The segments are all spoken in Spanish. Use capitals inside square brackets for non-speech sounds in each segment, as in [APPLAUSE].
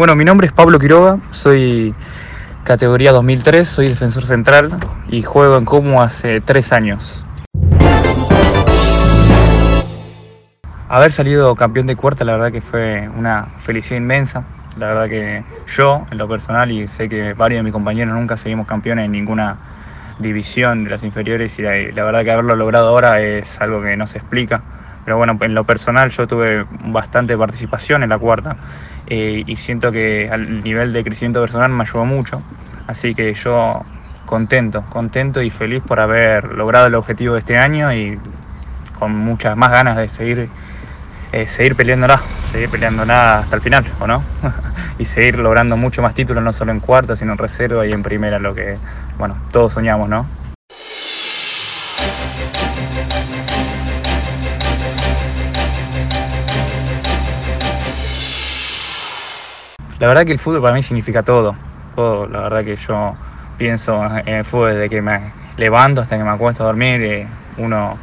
Bueno, mi nombre es Pablo Quiroga, soy categoría 2003, soy defensor central y juego en Como hace tres años. Haber salido campeón de cuarta, la verdad que fue una felicidad inmensa. La verdad que yo, en lo personal, y sé que varios de mis compañeros nunca seguimos campeones en ninguna división de las inferiores y la, verdad que haberlo logrado ahora es algo que no se explica. Pero bueno, en lo personal yo tuve bastante participación en la cuarta eh, y siento que al nivel de crecimiento personal me ayudó mucho. Así que yo contento, contento y feliz por haber logrado el objetivo de este año y con muchas más ganas de seguir, eh, seguir peleándola, seguir peleándola hasta el final, ¿o no? [LAUGHS] y seguir logrando mucho más títulos, no solo en cuarta, sino en reserva y en primera, lo que, bueno, todos soñamos, ¿no? La verdad que el fútbol para mí significa todo, todo, la verdad que yo pienso en el fútbol desde que me levanto hasta que me acuesto a dormir, eh, uno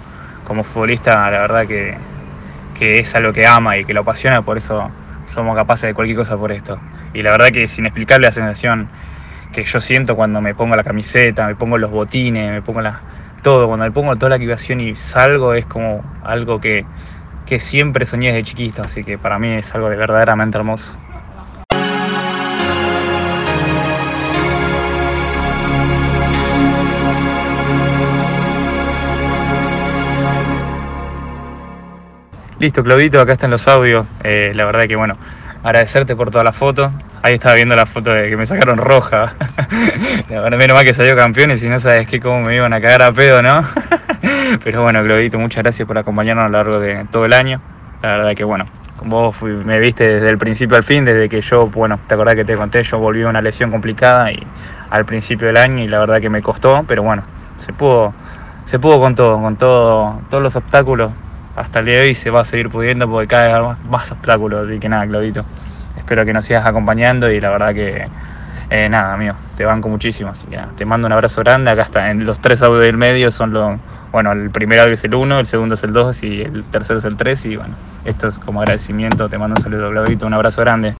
como futbolista la verdad que, que es algo que ama y que lo apasiona, por eso somos capaces de cualquier cosa por esto. Y la verdad que es inexplicable la sensación que yo siento cuando me pongo la camiseta, me pongo los botines, me pongo todo, cuando me pongo toda la equipación y salgo es como algo que, que siempre soñé desde chiquito, así que para mí es algo de verdaderamente hermoso. Listo, Claudito, acá están los audios. Eh, la verdad que bueno, agradecerte por toda la foto. Ahí estaba viendo la foto de que me sacaron roja. [LAUGHS] la verdad, menos mal que salió campeón y si no sabes qué, cómo me iban a cagar a pedo, ¿no? [LAUGHS] Pero bueno, Claudito, muchas gracias por acompañarnos a lo largo de todo el año. La verdad que bueno, vos me viste desde el principio al fin, desde que yo, bueno, te acordás que te conté, yo volví a una lesión complicada y al principio del año y la verdad que me costó, pero bueno, se pudo, se pudo con todo, con todo, todos los obstáculos hasta el día de hoy se va a seguir pudiendo porque cada vez más obstáculos. y que nada, Claudito, espero que nos sigas acompañando y la verdad que eh, nada, amigo, te banco muchísimo. Así que nada, te mando un abrazo grande. Acá está, en los tres audios del medio son los. Bueno, el primer audio es el 1, el segundo es el 2 y el tercero es el 3. Y bueno, esto es como agradecimiento. Te mando un saludo, Claudito, un abrazo grande.